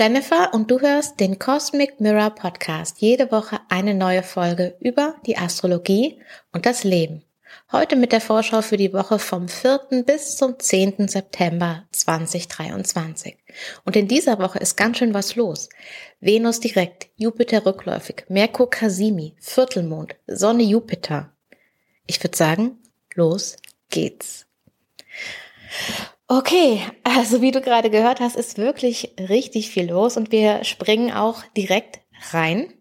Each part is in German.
Jennifer und du hörst den Cosmic Mirror Podcast. Jede Woche eine neue Folge über die Astrologie und das Leben. Heute mit der Vorschau für die Woche vom 4. bis zum 10. September 2023. Und in dieser Woche ist ganz schön was los. Venus direkt, Jupiter rückläufig, Merkur Casimi, Viertelmond, Sonne Jupiter. Ich würde sagen, los geht's. Okay, also wie du gerade gehört hast, ist wirklich richtig viel los und wir springen auch direkt rein.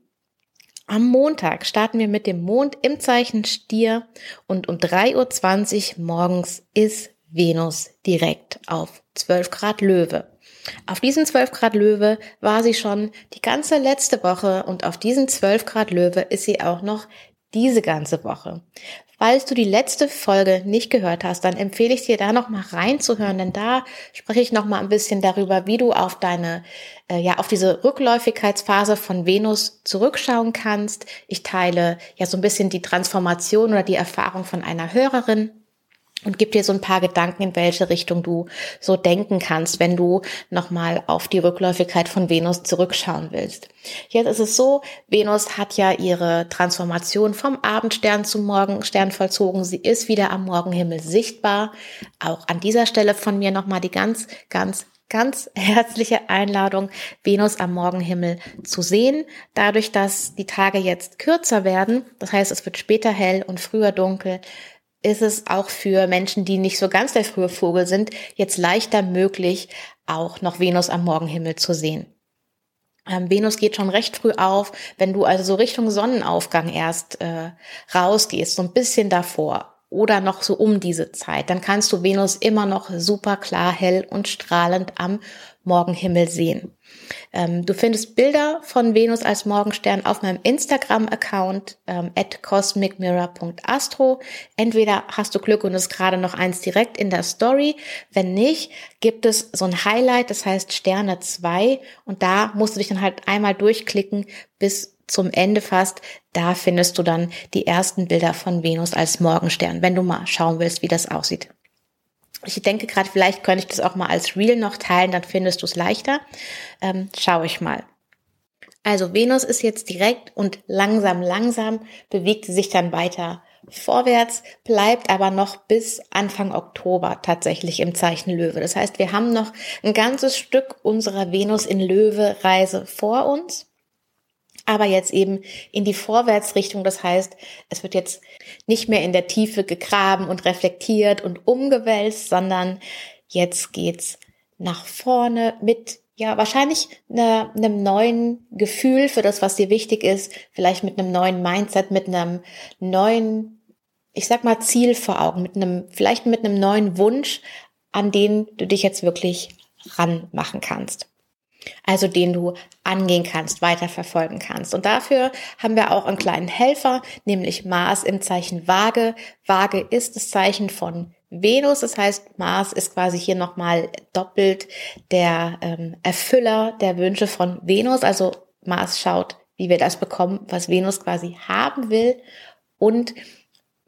Am Montag starten wir mit dem Mond im Zeichen Stier und um 3.20 Uhr morgens ist Venus direkt auf 12 Grad Löwe. Auf diesen 12 Grad Löwe war sie schon die ganze letzte Woche und auf diesen 12 Grad Löwe ist sie auch noch diese ganze Woche. Falls du die letzte Folge nicht gehört hast, dann empfehle ich dir da noch mal reinzuhören, denn da spreche ich noch mal ein bisschen darüber, wie du auf deine äh, ja auf diese Rückläufigkeitsphase von Venus zurückschauen kannst. Ich teile ja so ein bisschen die Transformation oder die Erfahrung von einer Hörerin und gib dir so ein paar Gedanken, in welche Richtung du so denken kannst, wenn du nochmal auf die Rückläufigkeit von Venus zurückschauen willst. Jetzt ist es so, Venus hat ja ihre Transformation vom Abendstern zum Morgenstern vollzogen. Sie ist wieder am Morgenhimmel sichtbar. Auch an dieser Stelle von mir nochmal die ganz, ganz ganz herzliche Einladung, Venus am Morgenhimmel zu sehen. Dadurch, dass die Tage jetzt kürzer werden, das heißt, es wird später hell und früher dunkel, ist es auch für Menschen, die nicht so ganz der frühe Vogel sind, jetzt leichter möglich, auch noch Venus am Morgenhimmel zu sehen. Ähm, Venus geht schon recht früh auf, wenn du also so Richtung Sonnenaufgang erst äh, rausgehst, so ein bisschen davor oder noch so um diese Zeit, dann kannst du Venus immer noch super klar, hell und strahlend am Morgenhimmel sehen. Ähm, du findest Bilder von Venus als Morgenstern auf meinem Instagram-Account ähm, at cosmicmirror.astro. Entweder hast du Glück und ist gerade noch eins direkt in der Story. Wenn nicht, gibt es so ein Highlight, das heißt Sterne 2 und da musst du dich dann halt einmal durchklicken bis zum Ende fast, da findest du dann die ersten Bilder von Venus als Morgenstern, wenn du mal schauen willst, wie das aussieht. Ich denke gerade, vielleicht könnte ich das auch mal als Reel noch teilen, dann findest du es leichter. Ähm, schau ich mal. Also Venus ist jetzt direkt und langsam, langsam bewegt sie sich dann weiter vorwärts, bleibt aber noch bis Anfang Oktober tatsächlich im Zeichen Löwe. Das heißt, wir haben noch ein ganzes Stück unserer Venus in Löwe Reise vor uns aber jetzt eben in die Vorwärtsrichtung. Das heißt, es wird jetzt nicht mehr in der Tiefe gegraben und reflektiert und umgewälzt, sondern jetzt geht's nach vorne mit ja, wahrscheinlich eine, einem neuen Gefühl für das, was dir wichtig ist, vielleicht mit einem neuen Mindset, mit einem neuen, ich sag mal, Ziel vor Augen, mit einem, vielleicht mit einem neuen Wunsch, an den du dich jetzt wirklich ranmachen kannst also den du angehen kannst, weiterverfolgen kannst. Und dafür haben wir auch einen kleinen Helfer, nämlich Mars im Zeichen Waage. Waage ist das Zeichen von Venus, das heißt, Mars ist quasi hier nochmal doppelt der ähm, Erfüller der Wünsche von Venus. Also Mars schaut, wie wir das bekommen, was Venus quasi haben will. Und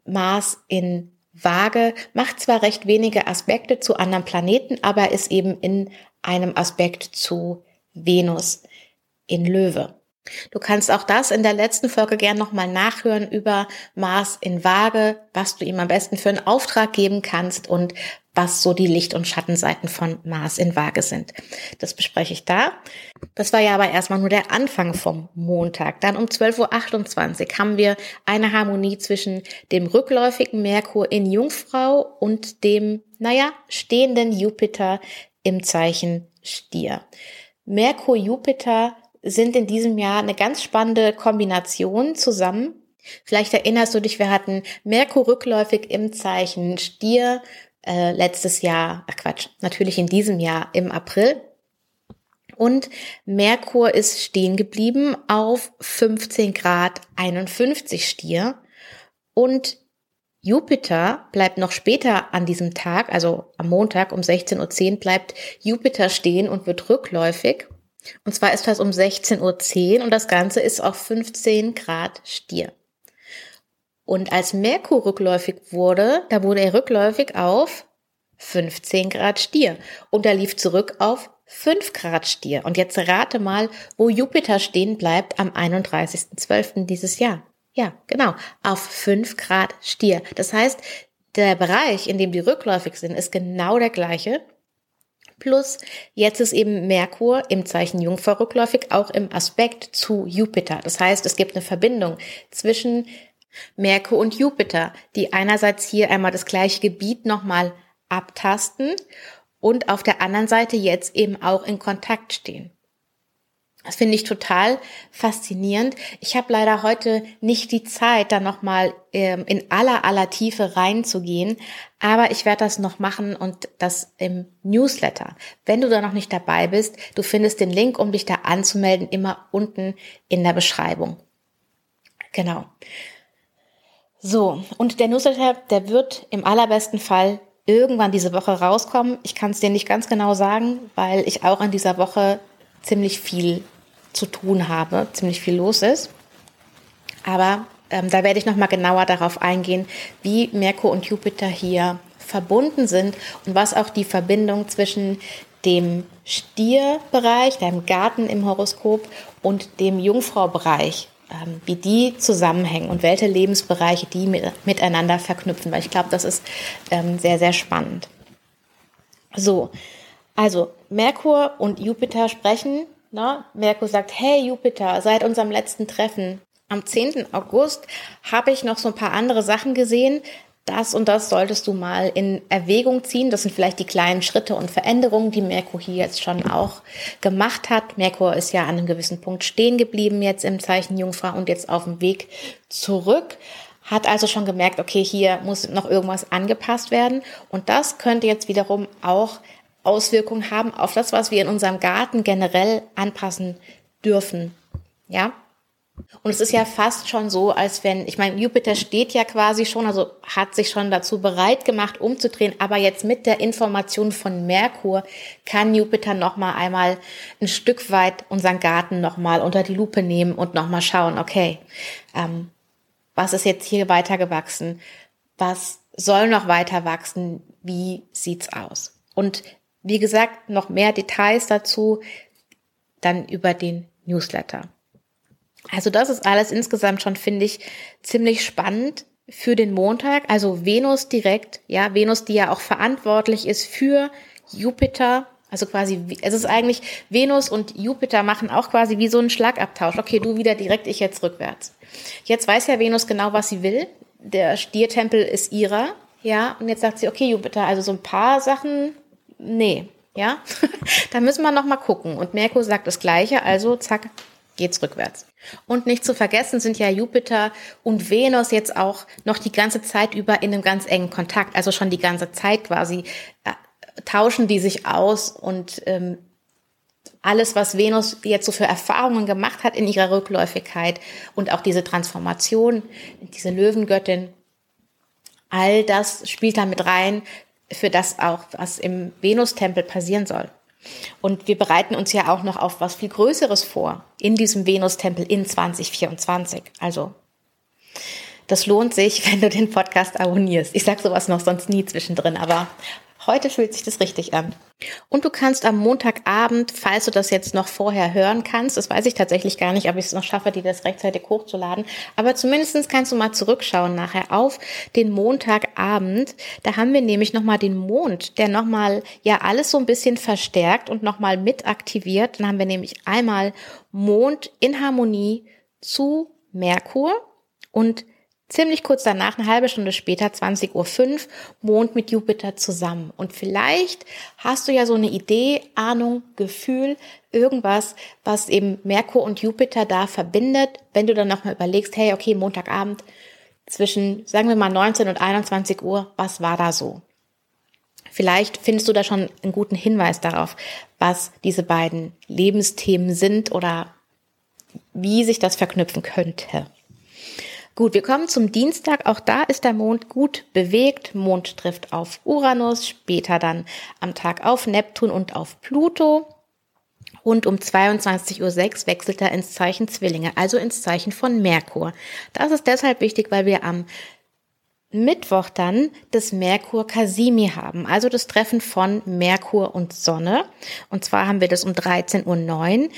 Mars in Waage macht zwar recht wenige Aspekte zu anderen Planeten, aber ist eben in einem Aspekt zu Venus in Löwe. Du kannst auch das in der letzten Folge gern nochmal nachhören über Mars in Waage, was du ihm am besten für einen Auftrag geben kannst und was so die Licht- und Schattenseiten von Mars in Waage sind. Das bespreche ich da. Das war ja aber erstmal nur der Anfang vom Montag. Dann um 12.28 Uhr haben wir eine Harmonie zwischen dem rückläufigen Merkur in Jungfrau und dem, naja, stehenden Jupiter im Zeichen Stier. Merkur, Jupiter sind in diesem Jahr eine ganz spannende Kombination zusammen. Vielleicht erinnerst du dich, wir hatten Merkur rückläufig im Zeichen Stier äh, letztes Jahr, ach Quatsch, natürlich in diesem Jahr im April. Und Merkur ist stehen geblieben auf 15 Grad 51 Stier. Und Jupiter bleibt noch später an diesem Tag, also am Montag um 16.10 Uhr bleibt Jupiter stehen und wird rückläufig. Und zwar ist das um 16.10 Uhr und das Ganze ist auf 15 Grad Stier. Und als Merkur rückläufig wurde, da wurde er rückläufig auf 15 Grad Stier und er lief zurück auf 5 Grad Stier. Und jetzt rate mal, wo Jupiter stehen bleibt am 31.12. dieses Jahr. Ja, genau, auf 5 Grad Stier. Das heißt, der Bereich, in dem die rückläufig sind, ist genau der gleiche. Plus, jetzt ist eben Merkur im Zeichen Jungfrau rückläufig, auch im Aspekt zu Jupiter. Das heißt, es gibt eine Verbindung zwischen Merkur und Jupiter, die einerseits hier einmal das gleiche Gebiet nochmal abtasten und auf der anderen Seite jetzt eben auch in Kontakt stehen. Das finde ich total faszinierend. Ich habe leider heute nicht die Zeit, da nochmal ähm, in aller aller Tiefe reinzugehen, aber ich werde das noch machen und das im Newsletter. Wenn du da noch nicht dabei bist, du findest den Link, um dich da anzumelden, immer unten in der Beschreibung. Genau. So, und der Newsletter, der wird im allerbesten Fall irgendwann diese Woche rauskommen. Ich kann es dir nicht ganz genau sagen, weil ich auch in dieser Woche ziemlich viel zu tun habe, ziemlich viel los ist. Aber ähm, da werde ich nochmal genauer darauf eingehen, wie Merkur und Jupiter hier verbunden sind und was auch die Verbindung zwischen dem Stierbereich, deinem Garten im Horoskop und dem Jungfraubereich ähm, wie die zusammenhängen und welche Lebensbereiche die mit, miteinander verknüpfen, weil ich glaube, das ist ähm, sehr, sehr spannend. So, also Merkur und Jupiter sprechen. Ne? Merkur sagt, hey Jupiter, seit unserem letzten Treffen am 10. August habe ich noch so ein paar andere Sachen gesehen, das und das solltest du mal in Erwägung ziehen. Das sind vielleicht die kleinen Schritte und Veränderungen, die Merkur hier jetzt schon auch gemacht hat. Merkur ist ja an einem gewissen Punkt stehen geblieben jetzt im Zeichen Jungfrau und jetzt auf dem Weg zurück. Hat also schon gemerkt, okay, hier muss noch irgendwas angepasst werden. Und das könnte jetzt wiederum auch Auswirkungen haben auf das, was wir in unserem Garten generell anpassen dürfen. Ja, und es ist ja fast schon so, als wenn, ich meine, Jupiter steht ja quasi schon, also hat sich schon dazu bereit gemacht, umzudrehen, aber jetzt mit der Information von Merkur kann Jupiter nochmal einmal ein Stück weit unseren Garten nochmal unter die Lupe nehmen und nochmal schauen, okay, ähm, was ist jetzt hier weiter gewachsen? Was soll noch weiter wachsen? Wie sieht's aus? Und wie gesagt, noch mehr Details dazu dann über den Newsletter. Also das ist alles insgesamt schon, finde ich, ziemlich spannend für den Montag. Also Venus direkt, ja, Venus, die ja auch verantwortlich ist für Jupiter. Also quasi, es ist eigentlich, Venus und Jupiter machen auch quasi wie so einen Schlagabtausch. Okay, du wieder direkt, ich jetzt rückwärts. Jetzt weiß ja Venus genau, was sie will. Der Stiertempel ist ihrer, ja, und jetzt sagt sie, okay, Jupiter, also so ein paar Sachen, nee, ja, da müssen wir noch mal gucken. Und Merkur sagt das Gleiche, also zack, geht's rückwärts. Und nicht zu vergessen sind ja Jupiter und Venus jetzt auch noch die ganze Zeit über in einem ganz engen Kontakt, also schon die ganze Zeit quasi äh, tauschen die sich aus und ähm, alles, was Venus jetzt so für Erfahrungen gemacht hat in ihrer Rückläufigkeit und auch diese Transformation, diese Löwengöttin, all das spielt da mit rein, für das auch, was im Venustempel passieren soll. Und wir bereiten uns ja auch noch auf was viel Größeres vor in diesem Venus-Tempel in 2024. Also das lohnt sich, wenn du den Podcast abonnierst. Ich sage sowas noch sonst nie zwischendrin, aber Heute fühlt sich das richtig an. Und du kannst am Montagabend, falls du das jetzt noch vorher hören kannst, das weiß ich tatsächlich gar nicht, ob ich es noch schaffe, dir das rechtzeitig hochzuladen, aber zumindestens kannst du mal zurückschauen nachher auf den Montagabend. Da haben wir nämlich nochmal den Mond, der nochmal ja alles so ein bisschen verstärkt und nochmal mit aktiviert. Dann haben wir nämlich einmal Mond in Harmonie zu Merkur und Ziemlich kurz danach, eine halbe Stunde später, 20.05 Uhr, Mond mit Jupiter zusammen. Und vielleicht hast du ja so eine Idee, Ahnung, Gefühl, irgendwas, was eben Merkur und Jupiter da verbindet. Wenn du dann nochmal überlegst, hey, okay, Montagabend zwischen, sagen wir mal, 19 und 21 Uhr, was war da so? Vielleicht findest du da schon einen guten Hinweis darauf, was diese beiden Lebensthemen sind oder wie sich das verknüpfen könnte. Gut, wir kommen zum Dienstag. Auch da ist der Mond gut bewegt. Mond trifft auf Uranus, später dann am Tag auf Neptun und auf Pluto. Und um 22.06 Uhr wechselt er ins Zeichen Zwillinge, also ins Zeichen von Merkur. Das ist deshalb wichtig, weil wir am Mittwoch dann das Merkur Kasimi haben, also das Treffen von Merkur und Sonne. Und zwar haben wir das um 13.09 Uhr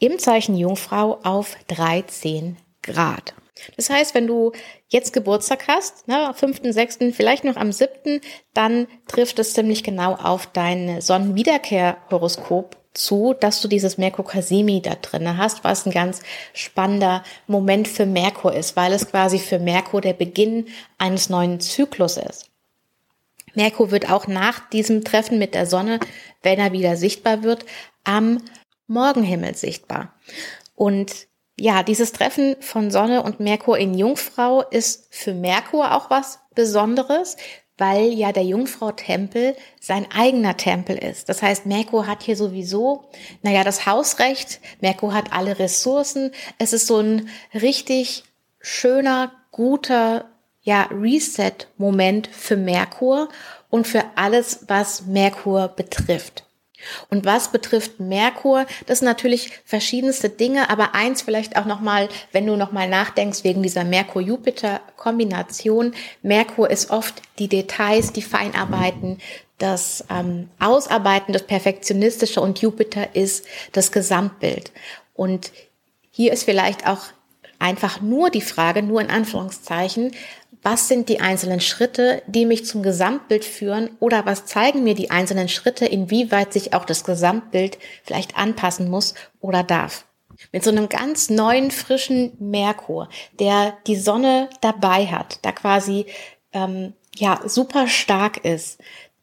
im Zeichen Jungfrau auf 13 Grad. Das heißt, wenn du jetzt Geburtstag hast, ne, am 5., 6., vielleicht noch am 7., dann trifft es ziemlich genau auf dein Sonnenwiederkehrhoroskop zu, dass du dieses Merkur Kasimi da drinne hast, was ein ganz spannender Moment für Merkur ist, weil es quasi für Merkur der Beginn eines neuen Zyklus ist. Merkur wird auch nach diesem Treffen mit der Sonne, wenn er wieder sichtbar wird, am Morgenhimmel sichtbar. Und ja, dieses Treffen von Sonne und Merkur in Jungfrau ist für Merkur auch was Besonderes, weil ja der Jungfrau-Tempel sein eigener Tempel ist. Das heißt, Merkur hat hier sowieso, naja, das Hausrecht, Merkur hat alle Ressourcen. Es ist so ein richtig schöner, guter, ja, Reset-Moment für Merkur und für alles, was Merkur betrifft. Und was betrifft Merkur, das sind natürlich verschiedenste Dinge, aber eins vielleicht auch nochmal, wenn du nochmal nachdenkst wegen dieser Merkur-Jupiter-Kombination. Merkur ist oft die Details, die Feinarbeiten, das ähm, Ausarbeiten, das Perfektionistische und Jupiter ist das Gesamtbild. Und hier ist vielleicht auch einfach nur die Frage, nur in Anführungszeichen, was sind die einzelnen Schritte, die mich zum Gesamtbild führen oder was zeigen mir die einzelnen Schritte, inwieweit sich auch das Gesamtbild vielleicht anpassen muss oder darf. Mit so einem ganz neuen, frischen Merkur, der die Sonne dabei hat, da quasi ähm, ja super stark ist,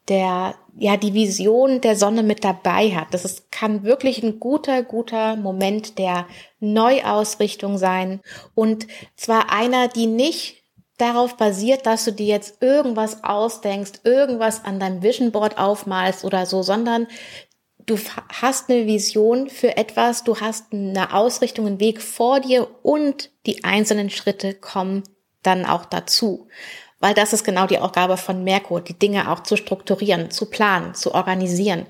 der ja die Vision der Sonne mit dabei hat. Das ist, kann wirklich ein guter, guter Moment der Neuausrichtung sein und zwar einer, die nicht darauf basiert, dass du dir jetzt irgendwas ausdenkst, irgendwas an deinem Vision Board aufmalst oder so, sondern du hast eine Vision für etwas, du hast eine Ausrichtung, einen Weg vor dir und die einzelnen Schritte kommen dann auch dazu. Weil das ist genau die Aufgabe von Merkur, die Dinge auch zu strukturieren, zu planen, zu organisieren,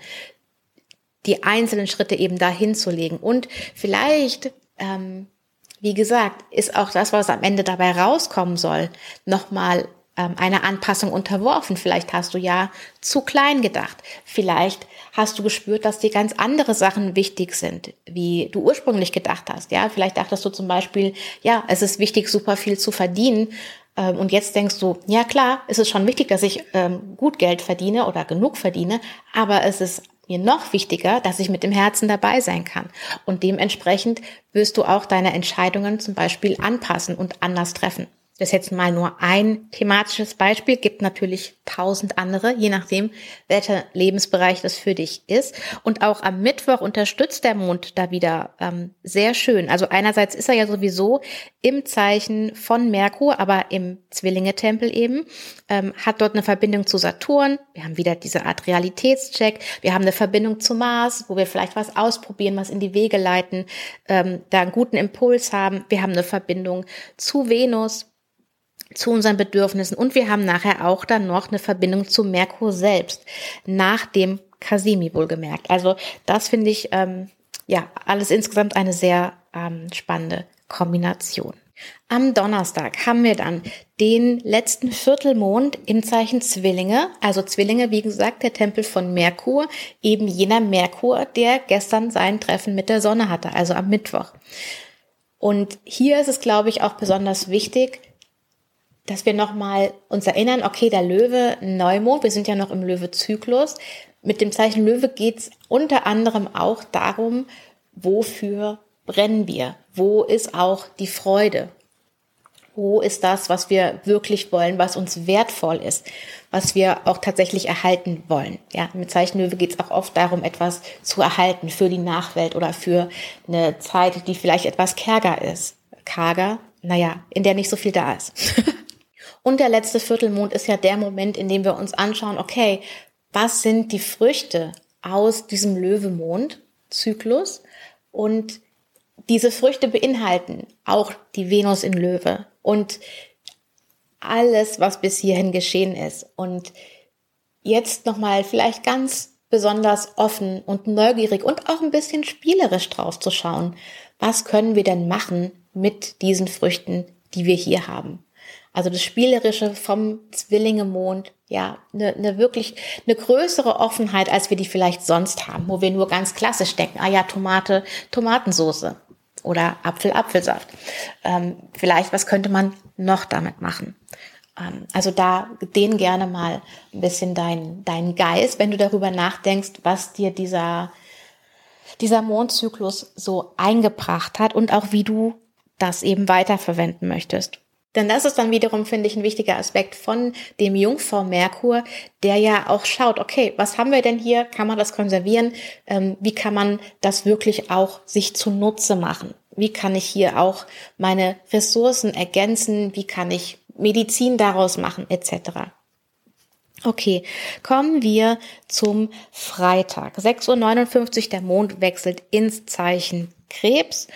die einzelnen Schritte eben dahin zu legen und vielleicht ähm, wie gesagt, ist auch das, was am Ende dabei rauskommen soll, nochmal ähm, einer Anpassung unterworfen. Vielleicht hast du ja zu klein gedacht. Vielleicht hast du gespürt, dass dir ganz andere Sachen wichtig sind, wie du ursprünglich gedacht hast. Ja, vielleicht dachtest du zum Beispiel, ja, es ist wichtig, super viel zu verdienen. Ähm, und jetzt denkst du, ja klar, es ist schon wichtig, dass ich ähm, gut Geld verdiene oder genug verdiene, aber es ist mir noch wichtiger, dass ich mit dem Herzen dabei sein kann. Und dementsprechend wirst du auch deine Entscheidungen zum Beispiel anpassen und anders treffen. Das ist jetzt mal nur ein thematisches Beispiel, gibt natürlich tausend andere, je nachdem, welcher Lebensbereich das für dich ist. Und auch am Mittwoch unterstützt der Mond da wieder ähm, sehr schön. Also einerseits ist er ja sowieso im Zeichen von Merkur, aber im Zwillinge-Tempel eben, ähm, hat dort eine Verbindung zu Saturn. Wir haben wieder diese Art Realitätscheck. Wir haben eine Verbindung zu Mars, wo wir vielleicht was ausprobieren, was in die Wege leiten, ähm, da einen guten Impuls haben. Wir haben eine Verbindung zu Venus zu unseren Bedürfnissen und wir haben nachher auch dann noch eine Verbindung zu Merkur selbst, nach dem Kasimi wohlgemerkt. Also das finde ich ähm, ja alles insgesamt eine sehr ähm, spannende Kombination. Am Donnerstag haben wir dann den letzten Viertelmond im Zeichen Zwillinge. Also Zwillinge, wie gesagt, der Tempel von Merkur, eben jener Merkur, der gestern sein Treffen mit der Sonne hatte, also am Mittwoch. Und hier ist es, glaube ich, auch besonders wichtig, dass wir nochmal uns erinnern, okay, der Löwe, Neumond, wir sind ja noch im Löwe-Zyklus. Mit dem Zeichen Löwe geht's unter anderem auch darum, wofür brennen wir? Wo ist auch die Freude? Wo ist das, was wir wirklich wollen, was uns wertvoll ist, was wir auch tatsächlich erhalten wollen? Ja, mit Zeichen Löwe geht es auch oft darum, etwas zu erhalten für die Nachwelt oder für eine Zeit, die vielleicht etwas kärger ist. Karger, naja, in der nicht so viel da ist. Und der letzte Viertelmond ist ja der Moment, in dem wir uns anschauen, okay, was sind die Früchte aus diesem Löwemond-Zyklus? Und diese Früchte beinhalten auch die Venus in Löwe und alles, was bis hierhin geschehen ist. Und jetzt nochmal vielleicht ganz besonders offen und neugierig und auch ein bisschen spielerisch drauf zu schauen. Was können wir denn machen mit diesen Früchten, die wir hier haben? Also das Spielerische vom Zwillinge-Mond, ja, eine ne wirklich eine größere Offenheit, als wir die vielleicht sonst haben, wo wir nur ganz klassisch denken, ah ja, Tomate, Tomatensoße oder Apfel, Apfelsaft. Ähm, vielleicht, was könnte man noch damit machen? Ähm, also da den gerne mal ein bisschen dein, dein Geist, wenn du darüber nachdenkst, was dir dieser, dieser Mondzyklus so eingebracht hat und auch wie du das eben weiterverwenden möchtest. Denn das ist dann wiederum, finde ich, ein wichtiger Aspekt von dem Jungfrau Merkur, der ja auch schaut, okay, was haben wir denn hier? Kann man das konservieren? Ähm, wie kann man das wirklich auch sich zunutze machen? Wie kann ich hier auch meine Ressourcen ergänzen? Wie kann ich Medizin daraus machen, etc. Okay, kommen wir zum Freitag. 6.59 Uhr, der Mond wechselt ins Zeichen Krebs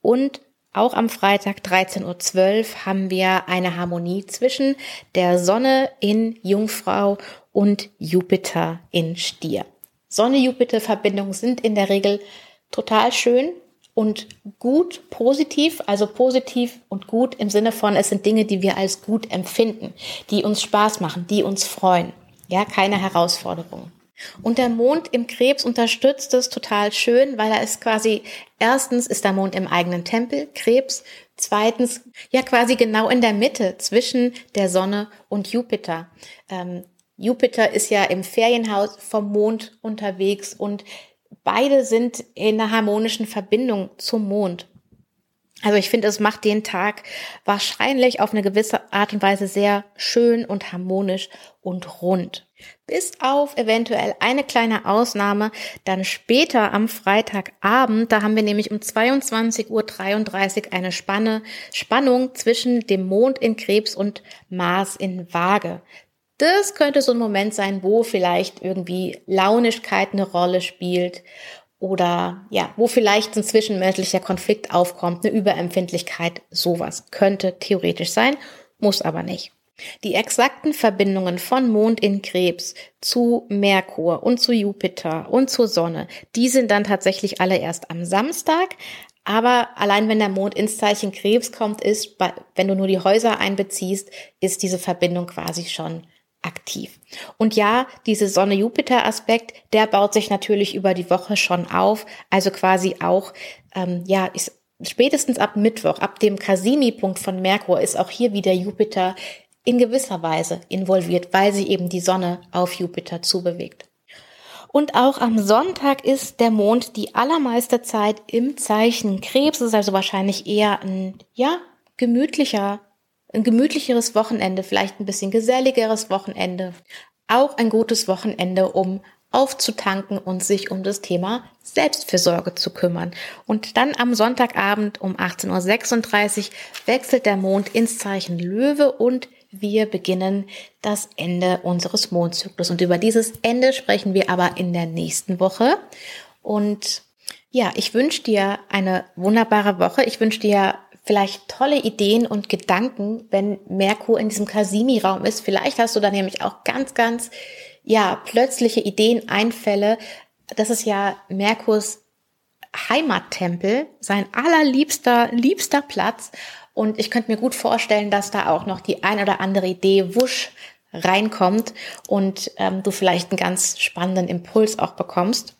und auch am Freitag 13.12 Uhr haben wir eine Harmonie zwischen der Sonne in Jungfrau und Jupiter in Stier. Sonne-Jupiter-Verbindungen sind in der Regel total schön und gut, positiv, also positiv und gut im Sinne von, es sind Dinge, die wir als gut empfinden, die uns Spaß machen, die uns freuen. Ja, keine Herausforderung. Und der Mond im Krebs unterstützt es total schön, weil er ist quasi, erstens ist der Mond im eigenen Tempel, Krebs, zweitens ja quasi genau in der Mitte zwischen der Sonne und Jupiter. Ähm, Jupiter ist ja im Ferienhaus vom Mond unterwegs und beide sind in einer harmonischen Verbindung zum Mond. Also ich finde, es macht den Tag wahrscheinlich auf eine gewisse Art und Weise sehr schön und harmonisch und rund. Bis auf eventuell eine kleine Ausnahme, dann später am Freitagabend, da haben wir nämlich um 22.33 Uhr eine Spanne, Spannung zwischen dem Mond in Krebs und Mars in Waage. Das könnte so ein Moment sein, wo vielleicht irgendwie Launigkeit eine Rolle spielt oder ja, wo vielleicht ein zwischenmenschlicher Konflikt aufkommt, eine Überempfindlichkeit, sowas könnte theoretisch sein, muss aber nicht. Die exakten Verbindungen von Mond in Krebs zu Merkur und zu Jupiter und zur Sonne, die sind dann tatsächlich alle erst am Samstag. Aber allein wenn der Mond ins Zeichen Krebs kommt, ist, wenn du nur die Häuser einbeziehst, ist diese Verbindung quasi schon aktiv. Und ja, diese Sonne-Jupiter-Aspekt, der baut sich natürlich über die Woche schon auf. Also quasi auch, ähm, ja, ist spätestens ab Mittwoch, ab dem Cassini-Punkt von Merkur, ist auch hier wieder Jupiter in gewisser Weise involviert, weil sie eben die Sonne auf Jupiter zubewegt. Und auch am Sonntag ist der Mond die allermeiste Zeit im Zeichen Krebs. Es ist also wahrscheinlich eher ein, ja, gemütlicher ein gemütlicheres Wochenende, vielleicht ein bisschen geselligeres Wochenende. Auch ein gutes Wochenende, um aufzutanken und sich um das Thema Selbstfürsorge zu kümmern. Und dann am Sonntagabend um 18.36 Uhr wechselt der Mond ins Zeichen Löwe und wir beginnen das Ende unseres Mondzyklus. Und über dieses Ende sprechen wir aber in der nächsten Woche. Und ja, ich wünsche dir eine wunderbare Woche. Ich wünsche dir vielleicht tolle Ideen und Gedanken, wenn Merkur in diesem Kasimi-Raum ist. Vielleicht hast du da nämlich auch ganz, ganz, ja, plötzliche Ideen, Einfälle. Das ist ja Merkurs Heimattempel, sein allerliebster, liebster Platz. Und ich könnte mir gut vorstellen, dass da auch noch die ein oder andere Idee wusch reinkommt und ähm, du vielleicht einen ganz spannenden Impuls auch bekommst.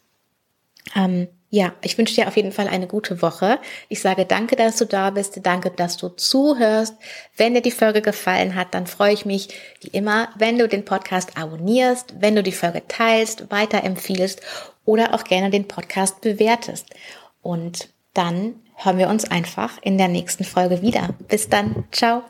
Ähm, ja, ich wünsche dir auf jeden Fall eine gute Woche. Ich sage danke, dass du da bist. Danke, dass du zuhörst. Wenn dir die Folge gefallen hat, dann freue ich mich wie immer, wenn du den Podcast abonnierst, wenn du die Folge teilst, weiterempfiehlst oder auch gerne den Podcast bewertest. Und dann hören wir uns einfach in der nächsten Folge wieder. Bis dann. Ciao.